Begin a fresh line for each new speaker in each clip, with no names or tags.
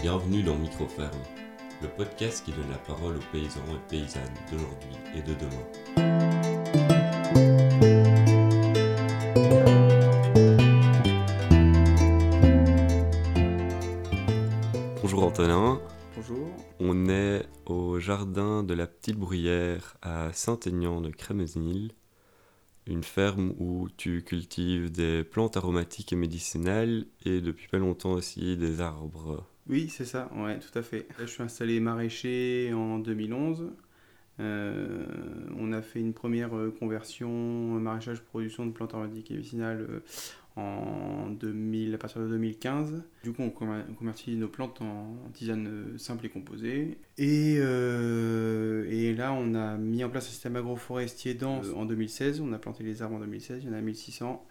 Bienvenue dans Microferme, le podcast qui donne la parole aux paysans et paysannes d'aujourd'hui et de demain. Bonjour Antonin,
Bonjour.
on est au jardin de la Petite Bruyère à Saint-Aignan de Crémesnil, une ferme où tu cultives des plantes aromatiques et médicinales et depuis pas longtemps aussi des arbres.
Oui, c'est ça, ouais, tout à fait. Là, je suis installé maraîcher en 2011. Euh, on a fait une première euh, conversion euh, maraîchage production de plantes aromatiques et médicinales euh, en 2000, à partir de 2015. Du coup, on conver- on convertit nos plantes en, tisane simple et composée. Et, et là, on a mis en place un système agroforestier dense en 2016. On a planté les arbres en 2016, il y en a 1600.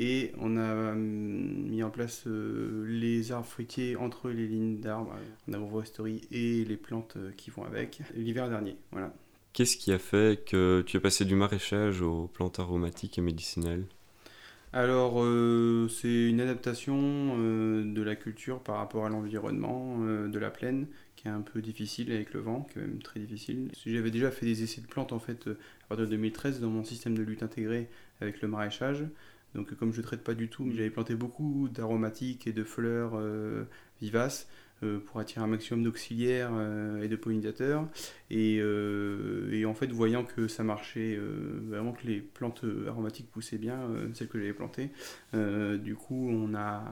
Et on a hum, mis en place euh, les arbres fruitiers entre les lignes d'arbres euh, en agroforesterie et les plantes euh, qui vont avec l'hiver dernier. Voilà.
Qu'est-ce qui a fait que tu es passé du maraîchage aux plantes aromatiques et médicinales?
Alors, euh, c'est une adaptation euh, de la culture par rapport à l'environnement euh, de la plaine qui est un peu difficile avec le vent, qui est même très difficile. J'avais déjà fait des essais de plantes en fait euh, à partir de 2013 dans mon système de lutte intégré avec le maraîchage. Donc, comme je ne traite pas du tout, j'avais planté beaucoup d'aromatiques et de fleurs euh, vivaces euh, pour attirer un maximum d'auxiliaires euh, et de pollinisateurs. Et, euh, et en fait, voyant que ça marchait, vraiment que les plantes aromatiques poussaient bien, celles que j'avais plantées, du coup, on, a,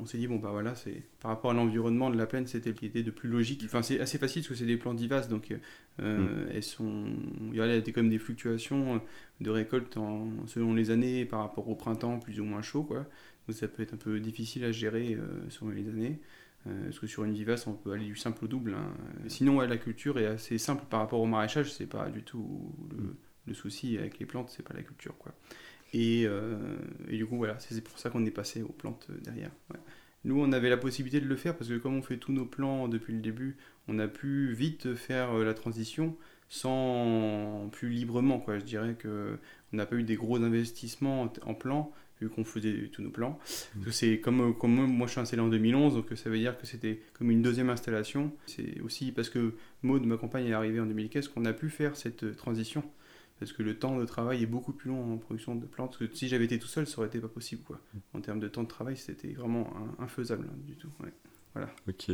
on s'est dit, bon, bah voilà, c'est par rapport à l'environnement de la plaine, c'était était de plus logique. Enfin, c'est assez facile parce que c'est des plantes vivaces, donc euh, elles sont. Il y a quand même des fluctuations de récolte en, selon les années par rapport au printemps, plus ou moins chaud, quoi. Donc ça peut être un peu difficile à gérer euh, selon les années. Euh, parce que sur une vivace, on peut aller du simple au double. hein. Sinon, ouais, la culture est assez simple par rapport au maraîchage. C'est pas du tout le, le souci avec les plantes, c'est pas la culture, quoi. Et, euh, et du coup, voilà, c'est pour ça qu'on est passé aux plantes euh, derrière. ouais. Nous, on avait la possibilité de le faire parce que comme on fait tous nos plans depuis le début, on a pu vite faire euh, la transition sans plus librement, quoi. Je dirais que on n'a pas eu des gros investissements en, en plan vu qu'on faisait tous nos plans. Que C'est comme, euh, comme moi, je suis installé en 2011, donc ça veut dire que c'était comme une deuxième installation. C'est aussi parce que Maud, ma compagne, est arrivée en 2015 qu'on a pu faire cette euh, transition. Parce que le temps de travail est beaucoup plus long en production de plantes. Parce que si j'avais été tout seul, ça aurait été pas possible. Quoi. En termes de temps de travail, c'était vraiment infaisable hein, du tout. ouais.
Ok.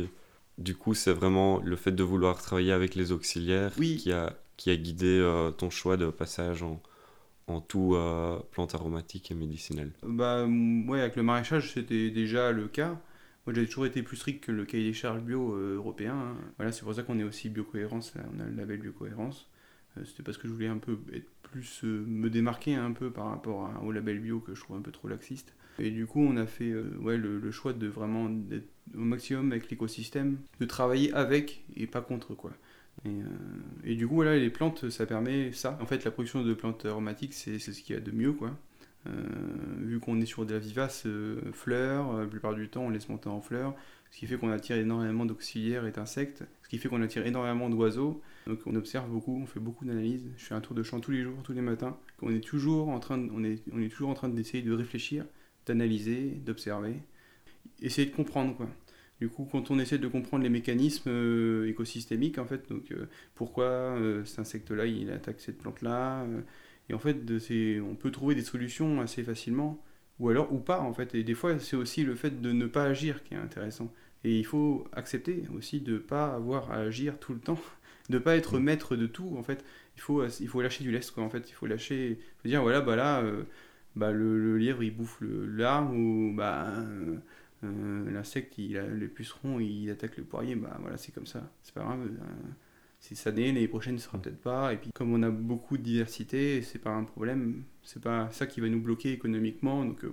Du coup, c'est vraiment le fait de vouloir travailler avec les auxiliaires
Oui.
qui, a, qui a guidé euh, ton choix de passage en, en tout euh, plantes aromatiques et médicinales.
Bah ouais, avec le maraîchage, c'était déjà le cas. Moi, j'ai toujours été plus strict que le cahier des charges bio euh, européen. hein. Voilà, c'est pour ça qu'on est aussi biocohérence. Là, on a le label biocohérence. Euh, c'était parce que je voulais un peu être plus euh, me démarquer un peu par rapport au label bio que je trouve un peu trop laxiste. Et du coup, on a fait euh, ouais, le, le choix de vraiment d'être au maximum avec l'écosystème, de travailler avec et pas contre quoi. Et, euh, et du coup, voilà, les plantes, ça permet ça. En fait, la production de plantes aromatiques, c'est ce qu'il y a de mieux quoi. Euh, vu qu'on est sur de la vivace euh, fleurs, euh, la plupart du temps on laisse monter en fleurs, ce qui fait qu'on attire énormément d'auxiliaires et d'insectes, ce qui fait qu'on attire énormément d'oiseaux. Donc on observe beaucoup, on fait beaucoup d'analyses. Je fais un tour de champ tous les jours, tous les matins. On est toujours en train, on est toujours en train d'essayer de réfléchir, d'analyser, d'observer, essayer de comprendre quoi. Du coup, quand on essaie de comprendre les mécanismes euh, écosystémiques, en fait, donc euh, pourquoi euh, cet insecte-là il attaque cette plante-là, et en fait, de ces- on peut trouver des solutions assez facilement, ou alors ou pas en fait. Et des fois, c'est aussi le fait de ne pas agir qui est intéressant. Et il faut accepter aussi de ne pas avoir à agir tout le temps, de ne pas être maître de tout. En fait, il faut, il faut lâcher du lest. Quoi. En fait, il faut lâcher, il faut dire voilà, bah là, bah, le, le lièvre il bouffe l'arbre ou bah euh, euh, l'insecte, il a- le puceron, il attaque le poirier. Bah voilà, c'est comme ça. C'est pas grave. euh, c'est cette année, l'année prochaine ne sera peut-être pas. Et puis comme on a beaucoup de diversité, c'est pas un problème. C'est pas ça qui va nous bloquer économiquement. Donc euh,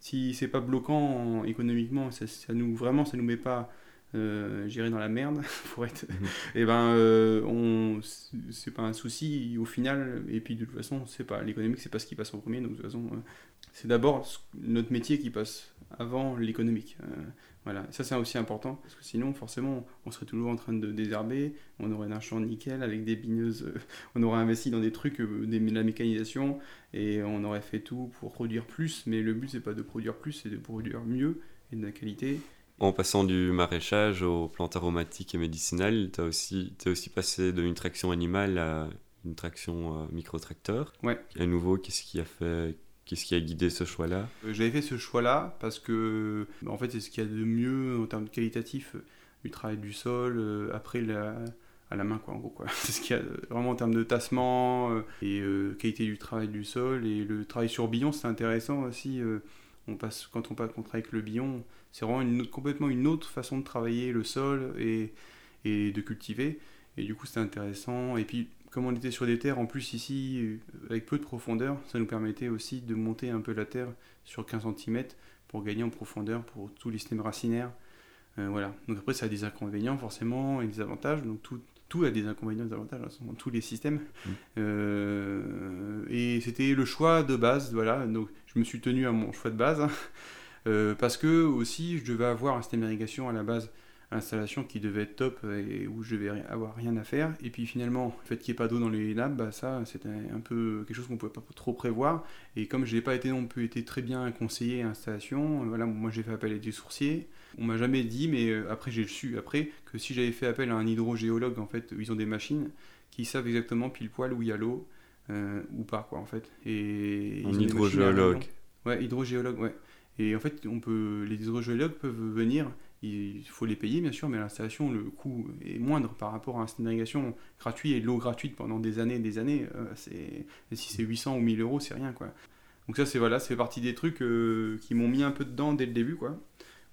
si c'est pas bloquant en- économiquement, ça, ça nous vraiment ça nous met pas euh, j'irai dans la merde pour être
Mhm.
et ben euh, on c'est pas un souci au final et puis de toute façon c'est pas l'économique c'est pas ce qui passe en premier donc de toute façon euh, c'est d'abord notre métier qui passe avant l'économique Euh, voilà ça c'est aussi important parce que sinon forcément on serait toujours en train de désherber on aurait un champ nickel avec des bineuses euh, on aurait investi dans des trucs euh, des, de la mécanisation et on aurait fait tout pour produire plus mais le but c'est pas de produire plus c'est de produire mieux et de la qualité
en passant du maraîchage aux plantes aromatiques et médicinales, tu aussi, es aussi passé d'une traction animale à une traction euh, micro-tracteur.
Ouais.
À nouveau, qu'est-ce qui a fait Qu'est-ce qui a guidé ce choix-là?
Euh, J'avais fait ce choix-là parce que, bah, en fait, c'est ce qu'il y a de mieux en termes de qualitatif du travail du sol après la, à la main, quoi, en gros. Quoi. C'est ce qu'il y a vraiment en termes de tassement et qualité du travail du sol. Et le travail sur billon, c'est intéressant aussi. on passe, quand on, passe, on travaille avec le billon, c'est vraiment complètement une autre façon de travailler le sol et, et de cultiver. Et du coup, c'était intéressant. Et puis, comme on était sur des terres, en plus ici, euh, avec peu de profondeur, ça nous permettait aussi de monter un peu la terre sur 15 cm pour gagner en profondeur pour tous les systèmes racinaires. Euh, voilà. Donc après, ça a des inconvénients forcément et des avantages. Donc tout, tout a des inconvénients et des avantages hein, dans tous les systèmes. Mmh. Euh, et c'était le choix de base. Voilà. Donc je me suis tenu à mon choix de base. Euh, parce que aussi, je devais avoir un système d'irrigation à la base, installation qui devait être top et où je devais avoir rien à faire. Et puis finalement, le fait qu'il n'y ait pas d'eau dans les nappes, bah, ça, c'était un peu quelque chose qu'on ne pouvait pas trop prévoir. Et comme je n'ai pas été non plus été très bien conseillé à l'installation, euh, voilà, moi j'ai fait appel à des sourciers. On m'a jamais dit, mais euh, après j'ai su après que si j'avais fait appel à un hydrogéologue, en fait, ils ont des machines qui savent exactement pile poil où il y a l'eau ou pas, quoi, en fait.
Et un hydrogéologue.
Ouais, hydrogéologue, ouais. Et en fait, on peut, les hydrogéologues peuvent venir, il faut les payer bien sûr, mais l'installation, le coût est moindre par rapport à un système d'irrigation gratuit et l'eau gratuite pendant des années et des années. Euh, c'est, si c'est 800 ou 1000 euros, c'est rien quoi. Donc ça, c'est voilà, c'est partie des trucs euh, qui m'ont mis un peu dedans dès le début quoi.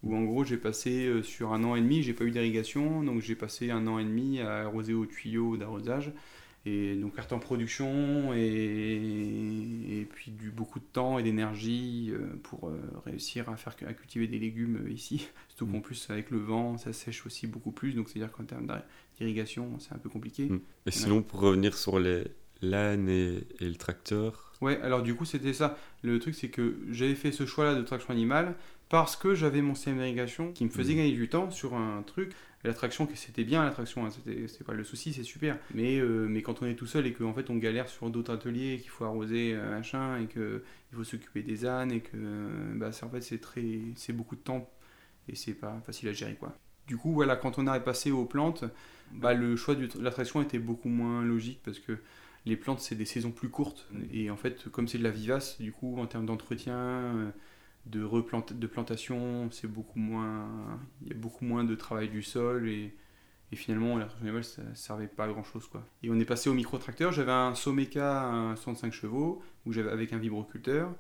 Où en gros, j'ai passé euh, sur un an et demi, j'ai pas eu d'irrigation, donc j'ai passé un an et demi à arroser au tuyau d'arrosage et donc carte en production et, et, puis du beaucoup de temps et d'énergie euh, pour euh, réussir à faire à cultiver des légumes euh, ici surtout qu'en mm. plus avec le vent ça sèche aussi beaucoup plus donc c'est à dire qu'en termes d'irrigation c'est un peu compliqué
mm. mais sinon pour revenir sur les l'âne et, et, le tracteur
ouais alors du coup c'était ça le truc c'est que j'avais fait ce choix là de traction animale parce que j'avais mon système d'irrigation qui me faisait mm. gagner du temps sur un truc l'attraction, c'était bien l'attraction, hein, c'était pas le souci, c'est super. Mais, euh, mais quand on est tout seul et qu'en fait on galère sur d'autres ateliers, qu'il faut arroser un machin, et qu'il faut s'occuper des ânes, et que bah, en fait c'est très c'est beaucoup de temps et c'est pas facile à gérer quoi. Du coup, voilà, quand on a passé aux plantes, bah, le choix de l'attraction était beaucoup moins logique parce que les plantes c'est des saisons plus courtes et en fait comme c'est de la vivace, du coup en termes d'entretien de, replant de plantation, c'est beaucoup moins, il y a beaucoup moins de travail du sol et, et finalement la animale ça servait pas à grand chose quoi. Et on est passé au micro-tracteur, j'avais un Someka 65 chevaux où j'avais avec un vibroculteur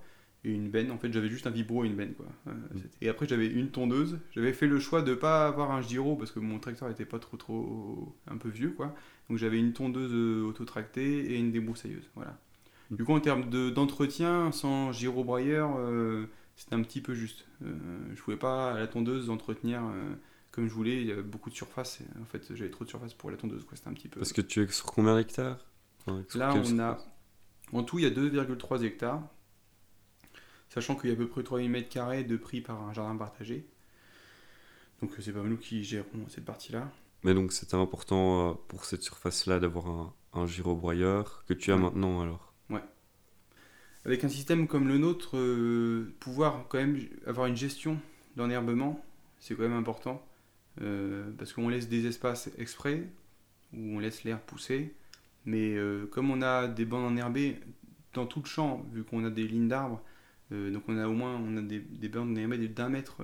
et une benne, en fait j'avais juste un vibro et une benne quoi. Euh, mm. Et après j'avais une tondeuse, j'avais fait le choix de pas avoir un gyro parce que mon tracteur était pas trop trop un peu vieux quoi. Donc j'avais une tondeuse euh, autotractée et une débroussailleuse, voilà. Mm. Du coup en termes d'entretien, sans gyro-broyeur, euh, c'était un petit peu juste. Euh, je pouvais pas à la tondeuse entretenir euh, comme je voulais. Il y avait beaucoup de surface. Et, en fait, j'avais trop de surface pour la tondeuse. C'était un petit peu.
Parce que tu es sur combien d'hectares?
Là, on a. En tout, il y a 2,3 hectares. Sachant qu'il y a à peu près 3000 mètres carrés de prix par un jardin partagé. Donc, c'est pas nous qui gérons cette partie-là.
Mais donc, c'était important euh, pour cette surface-là d'avoir un, un gyrobroyeur que tu as maintenant alors
avec un système comme le nôtre, euh, pouvoir quand même avoir une gestion d'enherbement, c'est quand même important. Euh, parce qu'on laisse des espaces exprès, où on laisse l'air pousser. Mais euh, comme on a des bandes enherbées dans tout le champ, vu qu'on a des lignes d'arbres, donc on a au moins on a des, des bandes enherbées d'un mètre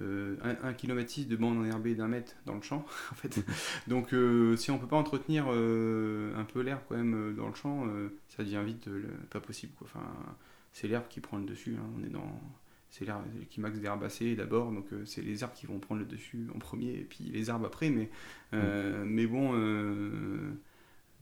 euh, 1 km de bande enherbée d'un mètre dans le champ en fait. Donc euh, si on peut pas entretenir euh, un peu l'herbe quand même euh, dans le champ, ça devient vite pas possible quoi. Enfin, c'est l'herbe qui prend le dessus. Hein. On est dans c'est l'herbe qui max d'herbacées d'abord, donc c'est les herbes qui vont prendre le dessus en premier et puis les arbres après. Mais mm. mais bon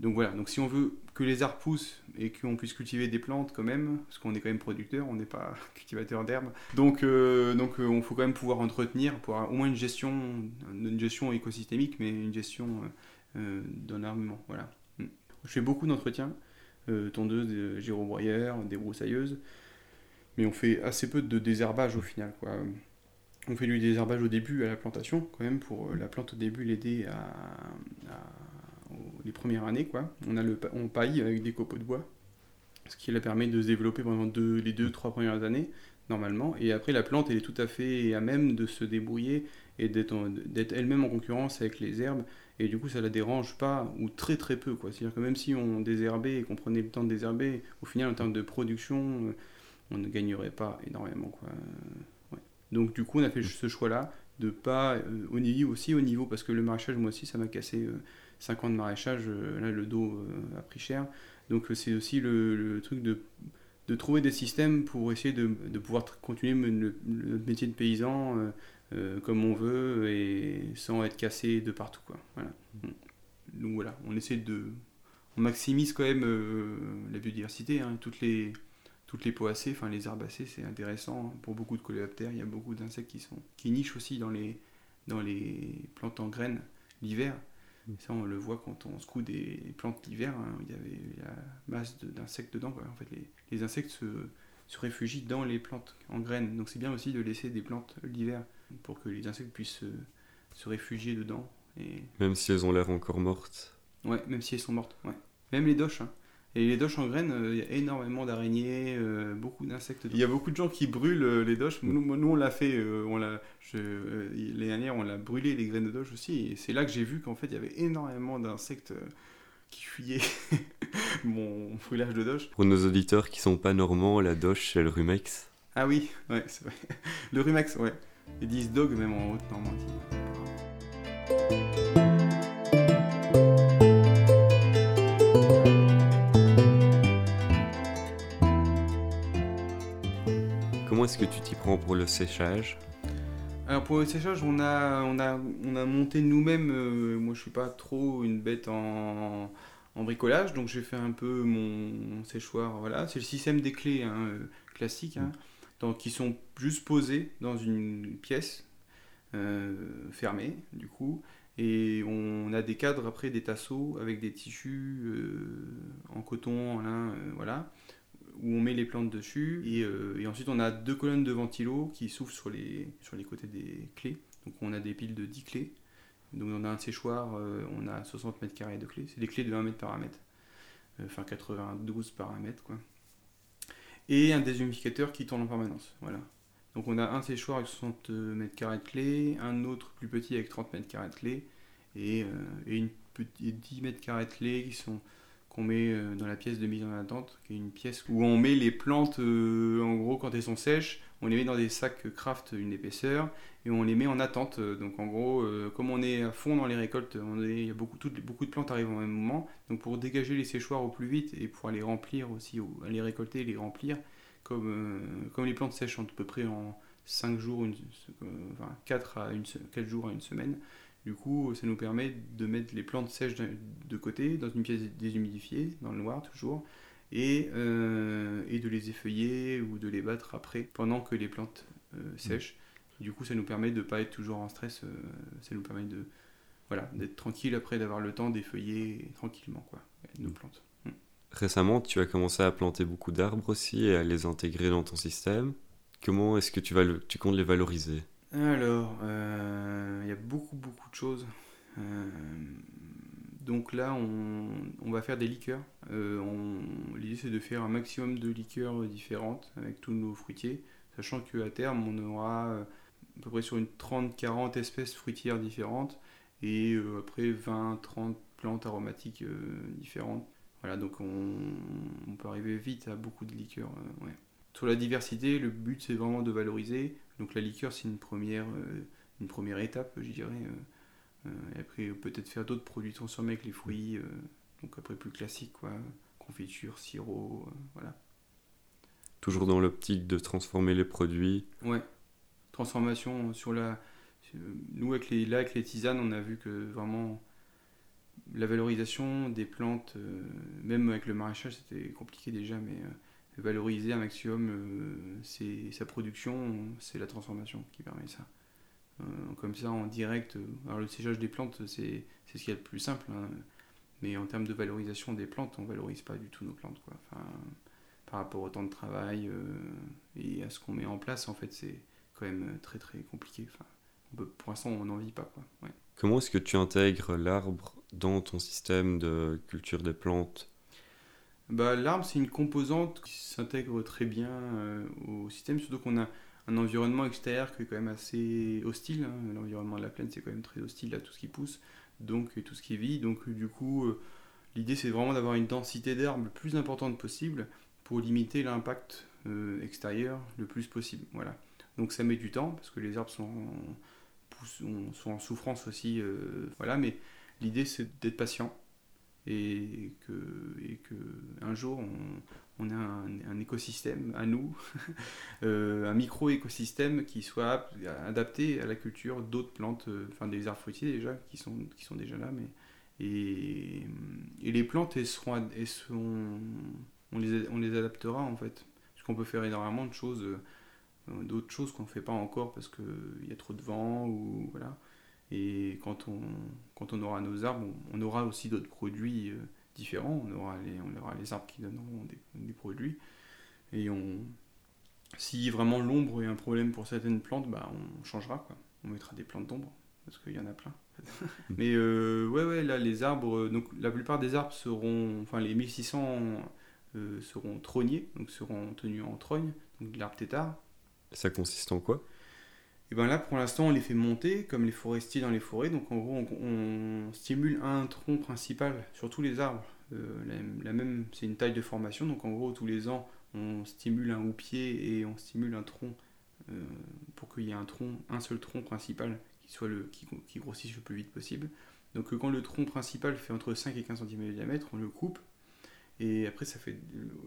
donc voilà, donc si on veut que les arbres poussent et qu'on puisse cultiver des plantes quand même, parce qu'on est quand même producteur, on n'est pas cultivateur d'herbes, donc euh, donc euh, on faut quand même pouvoir entretenir, pour avoir au moins une gestion, une gestion écosystémique, mais une gestion euh, d'un armement, voilà. Je fais beaucoup d'entretien, tondeuses, gyrobroyeurs, des broussailleuses, mais on fait assez peu de désherbage au final, quoi. On fait du désherbage au début à la plantation, quand même, pour la plante au début l'aider à les premières années. Quoi. On, a le, on paille avec des copeaux de bois, ce qui la permet de se développer pendant deux, les deux, trois premières années, normalement. Et après, la plante, elle est tout à fait à même de se débrouiller et d'être elle-même en concurrence avec les herbes. Et du coup, ça la dérange pas, ou très très peu. quoi. C'est-à-dire que même si on désherbait et qu'on prenait le temps de désherber, au final, en termes de production, euh, on ne gagnerait pas énormément. Quoi. Donc du coup, on a fait ce choix-là de pas euh, au niveau aussi au niveau parce que le maraîchage moi aussi ça m'a cassé 5 ans de maraîchage là le dos a pris cher donc c'est aussi le, truc de de trouver des systèmes pour essayer de, de pouvoir continuer le, métier de paysan euh, euh, comme on veut et sans être cassé de partout. Quoi. Voilà. Mm. Donc voilà, on essaie de. On maximise quand même euh, la biodiversité. Hein. toutes les, toutes les poacées, enfin les herbacées, c'est intéressant pour beaucoup de coléoptères. Il y a beaucoup d'insectes qui, sont, qui nichent aussi dans les, dans les plantes en graines l'hiver. Ça, on le voit quand on secoue des plantes l'hiver, hein, il y avait la masse d'insectes dedans. En fait, les, insectes se, se, réfugient dans les plantes en graines. Donc c'est bien aussi de laisser des plantes l'hiver pour que les insectes puissent se, réfugier dedans. Et...
Même si elles ont l'air encore mortes.
Ouais, même si elles sont mortes. Ouais. Même les doches. Hein. Et les doches en graines, euh, il y a énormément d'araignées, euh, beaucoup d'insectes. Il y a beaucoup de gens qui brûlent euh, les doches. Nous, nous on l'a fait, on l'a, les dernières, on l'a brûlé les graines de doche aussi. Et c'est là que j'ai vu qu'en fait, il y avait énormément d'insectes qui fuyaient mon brûlage de doche.
Pour nos auditeurs qui sont pas normands, la doche, c'est le rumex.
Ah oui, ouais, c'est vrai. Le rumex, ouais. Ils disent dog même en Haute-Normandie.
Est-ce que tu t'y prends pour le séchage?
Alors pour le séchage, on a, on a, on a monté nous-mêmes. Euh, moi, je suis pas trop une bête en, bricolage, donc j'ai fait un peu mon, séchoir. Voilà, c'est le système des clés hein, euh, classique, hein, qui sont juste posées dans une pièce euh, fermée, du coup. Et on a des cadres après, des tasseaux avec des tissus en coton, en lin, voilà où on met les plantes dessus. Euh, et, ensuite, on a deux colonnes de ventilo qui s'ouvrent sur les, sur les côtés des clés. Donc, on a des piles de 10 clés. Donc, on a un séchoir, euh, on a 60 mètres carrés de clés. C'est des clés de 20 mètres par mètre. Euh, enfin, 92 par mètre, quoi. Et un déshumificateur qui tourne en permanence. Voilà. Donc, on a un séchoir avec 60 mètres carrés de clés, un autre plus petit avec 30 mètres carrés de clés, et, et une petite 10 mètres carrés de clés qui sont qu'on met euh, dans la pièce de mise en attente, qui est une pièce où on met les plantes, euh, en gros, quand elles sont sèches, on les met dans des sacs craft une épaisseur et on les met en attente. Donc en gros, euh, comme on est à fond dans les récoltes, il y a beaucoup, de plantes arrivent au même moment. Donc pour dégager les séchoirs au plus vite et pour les remplir aussi, les récolter et les remplir, comme, les plantes sèchent à peu près en 5 jours, une, enfin 4, à une, 4 jours à une semaine, du coup, ça nous permet de mettre les plantes sèches de côté, dans une pièce déshumidifiée, dans le noir toujours, et, euh, et de les effeuiller ou de les battre après, pendant que les plantes euh, mmh. sèchent. Du coup, ça nous permet de ne pas être toujours en stress, euh, ça nous permet de voilà, d'être tranquille après, d'avoir le temps d'effeuiller tranquillement quoi, nos plantes. Mmh.
Récemment, tu as commencé à planter beaucoup d'arbres aussi et à les intégrer dans ton système. Comment est-ce que tu, vas le, tu comptes les valoriser?
Alors, euh, il y a beaucoup, beaucoup de choses. Euh, donc là, on, va faire des liqueurs. Euh, l'idée, c'est de faire un maximum de liqueurs différentes avec tous nos fruitiers, sachant qu'à terme, on aura à peu près sur une 30-40 espèces fruitières différentes et après 20-30 plantes aromatiques différentes. Voilà, donc on, peut arriver vite à beaucoup de liqueurs. Sur la diversité, le but, c'est vraiment de valoriser donc la liqueur, c'est une première, euh, une première étape, je dirais. Euh, euh, et après, peut-être faire d'autres produits transformés avec les fruits, donc après plus classique, quoi. Confiture, sirop, voilà.
Toujours dans l'optique de transformer les produits.
Ouais. Transformation sur la. Nous, avec les, là, avec les tisanes, on a vu que vraiment la valorisation des plantes, même avec le maraîchage, c'était compliqué déjà, mais valoriser un maximum euh, sa production, c'est la transformation qui permet ça. Euh, comme ça, en direct, euh, alors le séchage des plantes, c'est ce qui est le plus simple, hein. mais en termes de valorisation des plantes, on valorise pas du tout nos plantes. Par rapport au temps de travail et à ce qu'on met en place, en fait, c'est quand même très très compliqué. Pour l'instant, on n'en vit pas.
Comment est-ce que tu intègres l'arbre dans ton système de culture des plantes?
Bah, L'arbre, c'est une composante qui s'intègre très bien euh, au système, surtout qu'on a un environnement extérieur qui est quand même assez hostile. hein. L'environnement de la plaine, c'est quand même très hostile à tout ce qui pousse, donc et tout ce qui vit. Donc du coup, euh, l'idée c'est vraiment d'avoir une densité d'herbe le plus importante possible pour limiter l'impact euh, extérieur le plus possible. Voilà. Donc ça met du temps parce que les arbres sont en, sont en souffrance aussi. voilà, mais l'idée c'est d'être patient et que, et que un jour on, on a un, écosystème à nous, euh, un micro-écosystème qui soit ap- adapté à la culture d'autres plantes, euh, enfin des arbres fruitiers déjà qui sont, qui sont déjà là, mais et, les plantes elles seront, elles seront on les, on les adaptera en fait, parce qu'on peut faire énormément de choses, euh, d'autres choses qu'on ne fait pas encore parce qu'il y a trop de vent ou voilà. Et quand on, quand on aura nos arbres, on, on aura aussi d'autres produits euh, différents. On aura, les, on aura les arbres qui donneront des, des produits. Et on, si vraiment l'ombre est un problème pour certaines plantes, bah, on changera. Quoi. On mettra des plantes d'ombre, parce qu'il y en a plein. Mais euh, ouais, ouais, là, les arbres, euh, donc la plupart des arbres seront, enfin les 1600 euh, seront trogniers, donc seront tenus en trogne, donc de l'arbre tétard.
Ça consiste en quoi?
Et ben là, pour l'instant, on les fait monter comme les forestiers dans les forêts. Donc en gros, on, stimule un tronc principal sur tous les arbres. Euh, la, même, c'est une taille de formation. Donc en gros, tous les ans, on stimule un houppier et on stimule un tronc euh, pour qu'il y ait un tronc, un seul tronc principal qui soit le qui, qui grossisse le plus vite possible. Donc euh, quand le tronc principal fait entre 5 et 15 cm de diamètre, on le coupe. Et après, ça fait,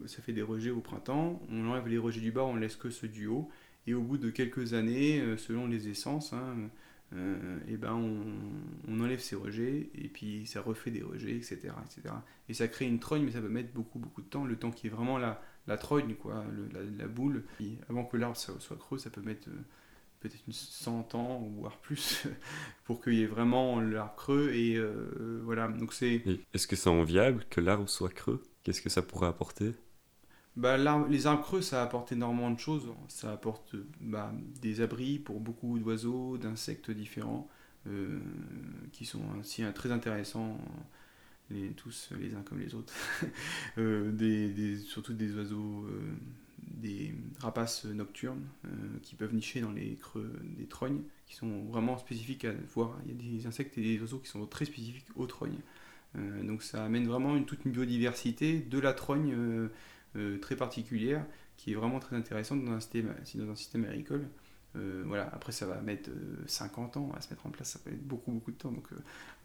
ça fait des rejets au printemps. On enlève les rejets du bas, on laisse que ceux du haut. Et au bout de quelques années, euh, selon les essences, hein, euh, et ben on, enlève ces rejets et puis ça refait des rejets, etc., etc. Et ça crée une trogne, mais ça peut mettre beaucoup, beaucoup de temps. Le temps qui est vraiment la, la trogne, quoi, la, boule. Et avant que l'arbre soit, creux, ça peut mettre euh, peut-être une 100 ans, voire plus, pour qu'il y ait vraiment l'arbre creux. Et voilà, donc c'est...
Et Est-ce que c'est enviable que l'arbre soit creux? Qu'est-ce que ça pourrait apporter?
Bah, les arbres creux, ça apporte énormément de choses. Ça apporte bah, des abris pour beaucoup d'oiseaux, d'insectes différents, euh, qui sont aussi euh, très intéressants, les, tous les uns comme les autres. Euh, des, surtout des oiseaux, euh, des rapaces nocturnes qui peuvent nicher dans les creux des trognes, qui sont vraiment spécifiques à voir. Il y a des insectes et des oiseaux qui sont très spécifiques aux trognes. Donc ça amène vraiment toute une biodiversité de la trogne très particulière qui est vraiment très intéressante dans un système, dans un système agricole. Euh, voilà, après ça va mettre euh, 50 ans à se mettre en place, ça peut être beaucoup beaucoup de temps, donc euh,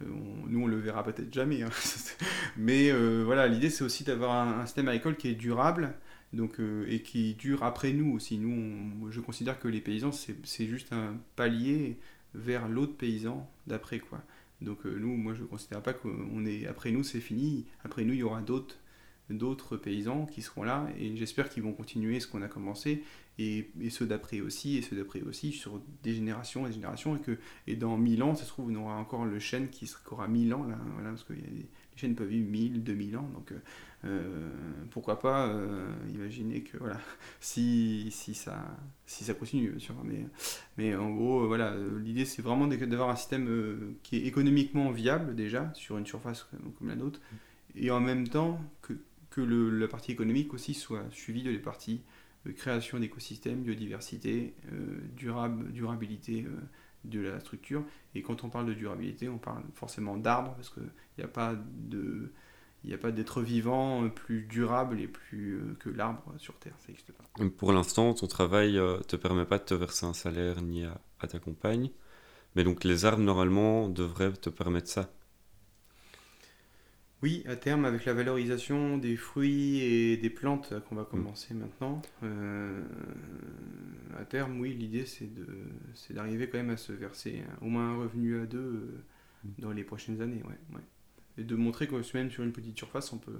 euh, on- nous on le verra peut-être jamais. hein. Mais euh, voilà, l'idée c'est aussi d'avoir un, système agricole qui est durable donc, euh, et qui dure après nous aussi. Nous, je considère que les paysans c'est juste un palier vers l'autre paysan d'après quoi. Donc euh, nous, moi je ne considère pas qu'on est après nous c'est fini. Après nous il y aura d'autres d'autres paysans qui seront là et j'espère qu'ils vont continuer ce qu'on a commencé et, et ceux d'après aussi et ceux d'après aussi sur des générations et des générations et que et dans 1000 ans ça se trouve on aura encore le chêne qui, aura 1000 ans là parce que les chênes peuvent vivre 1000 2000 ans donc euh, euh, pourquoi pas euh, imaginer que voilà si, si ça si ça continue mais mais en gros voilà l'idée c'est vraiment d'avoir un système qui est économiquement viable déjà sur une surface comme la nôtre et en même temps que que la partie économique aussi soit suivie de les parties euh, création d'écosystèmes, biodiversité, euh, durable, durabilité euh, de la structure. Et quand on parle de durabilité, on parle forcément d'arbres, parce qu'il n'y a pas d'être vivant euh, plus durable et plus que l'arbre sur Terre, ça pas.
Pour l'instant, ton travail euh, te permet pas de te verser un salaire ni à ta compagne, mais donc les arbres normalement devraient te permettre ça.
Oui, à terme, avec la valorisation des fruits et des plantes qu'on va commencer maintenant, euh, à terme, oui, l'idée c'est d'arriver quand même à se verser au moins un revenu à deux euh, dans les prochaines années, ouais, ouais. Et de montrer que même sur une petite surface, on peut,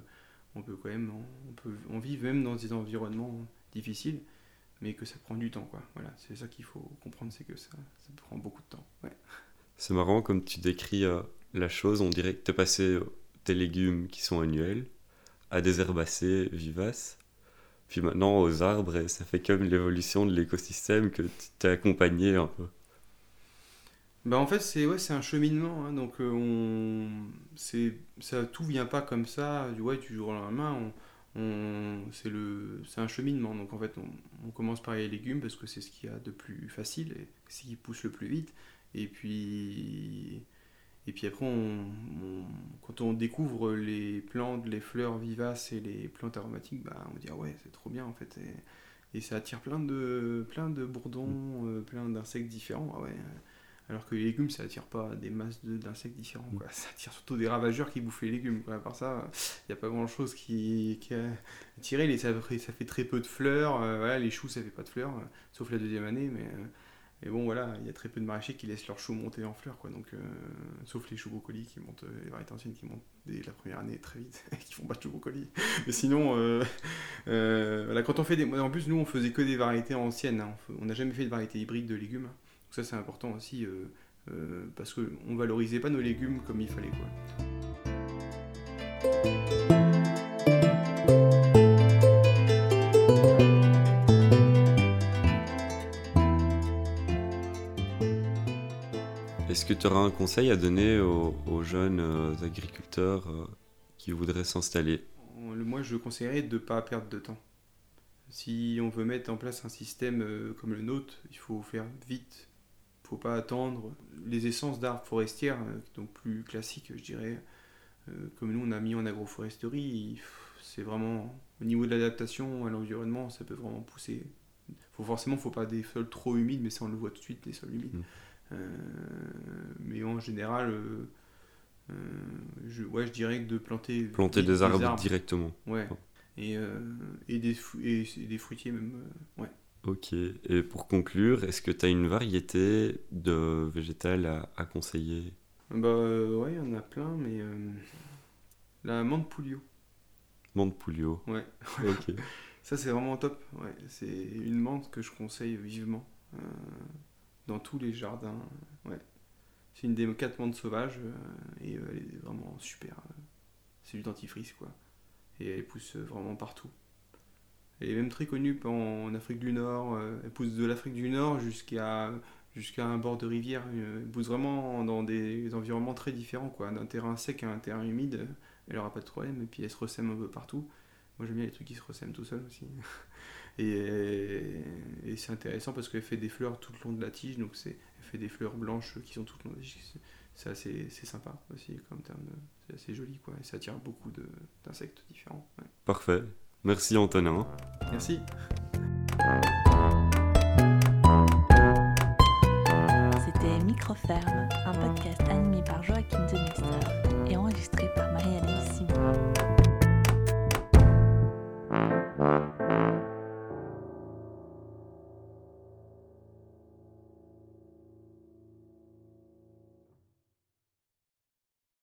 on peut quand même, on peut, on vit même dans des environnements difficiles, mais que ça prend du temps, quoi. Voilà, c'est ça qu'il faut comprendre, c'est que ça, ça prend beaucoup de temps, ouais.
C'est marrant comme tu décris euh, la chose, on dirait que tu es passé des légumes qui sont annuels à des herbacées vivaces, puis maintenant aux arbres, et ça fait comme l'évolution de l'écosystème que tu t'es accompagné un peu.
Bah en fait c'est ouais c'est un cheminement hein, donc euh, on c'est ça tout vient pas comme ça du ouais du jour au lendemain. On, c'est c'est un cheminement. Donc en fait on, commence par les légumes parce que c'est ce qu'il y a de plus facile et ce qui pousse le plus vite. Et puis et puis après quand on découvre les plantes les fleurs vivaces et les plantes aromatiques bah on dit ah ouais c'est trop bien en fait et, et, ça attire plein de plein de bourdons euh, plein d'insectes différents ah ouais alors que les légumes, ça attire pas des masses d'insectes différents. Quoi. Ça attire surtout des ravageurs qui bouffent les légumes. Quoi. À part ça, il n'y a pas grand chose qui, qui a attiré. Les, ça, ça, fait très peu de fleurs. Euh, voilà, les choux, ça fait pas de fleurs, euh, sauf la deuxième année. Mais, euh, mais bon, voilà, il y a très peu de maraîchers qui laissent leurs choux monter en fleurs. Quoi. Donc, sauf les choux brocolis qui montent, les variétés anciennes qui montent dès la première année très vite, qui font pas de choux brocolis. mais sinon, voilà, quand on fait des. En plus, nous, on faisait que des variétés anciennes. Hein. On n'a jamais fait de variétés hybrides de légumes ça c'est important aussi euh, euh, parce qu'on valorisait pas nos légumes comme il fallait. Quoi.
Que tu auras un conseil à donner aux, jeunes euh, agriculteurs qui voudraient s'installer?
Moi, je conseillerais de ne pas perdre de temps. Si on veut mettre en place un système comme le nôtre, il faut faire vite, faut pas attendre. Les essences d'arbres forestières, euh, donc plus classiques, je dirais, euh, comme nous on a mis en agroforesterie, c'est vraiment au niveau de l'adaptation à l'environnement, ça peut vraiment pousser. Faut forcément, faut pas des sols trop humides, mais ça on le voit tout de suite, les sols humides. Mmh. Euh, mais en général, je, ouais, je dirais que de planter,
planter des, arbres, directement.
Ouais. Et, et, des, et, des fruitiers même. ouais.
Ok, et pour conclure, est-ce que tu as une variété de végétales à, conseiller?
Bah euh, ouais, il y en a plein, mais euh, la menthe poulio.
Menthe poulio
Ouais. ok. Ça c'est vraiment top, ouais. C'est une menthe que je conseille vivement euh, dans tous les jardins, ouais. C'est une des quatre menthes sauvages et elle est vraiment super. c'est du dentifrice quoi. Et elle pousse vraiment partout. Elle est même très connue en Afrique du Nord. Euh, elle pousse de l'Afrique du Nord jusqu'à jusqu'à un bord de rivière. Euh, elle pousse vraiment dans des environnements très différents, quoi. D'un terrain sec à un terrain humide, elle n'aura pas de problème. Et puis elle se ressème un peu partout. Moi j'aime bien les trucs qui se ressèment tout seul aussi. Et, c'est intéressant parce qu'elle fait des fleurs tout le long de la tige, donc elle fait des fleurs blanches qui sont tout le long de la tige. C'est assez, sympa aussi, comme terme c'est assez joli, quoi. Et ça attire beaucoup d'insectes différents.
Parfait. Merci Antonin.
Merci.
C'était Microferme, un podcast animé par Joachim de Mester et enregistré par Marie-Alice Simon.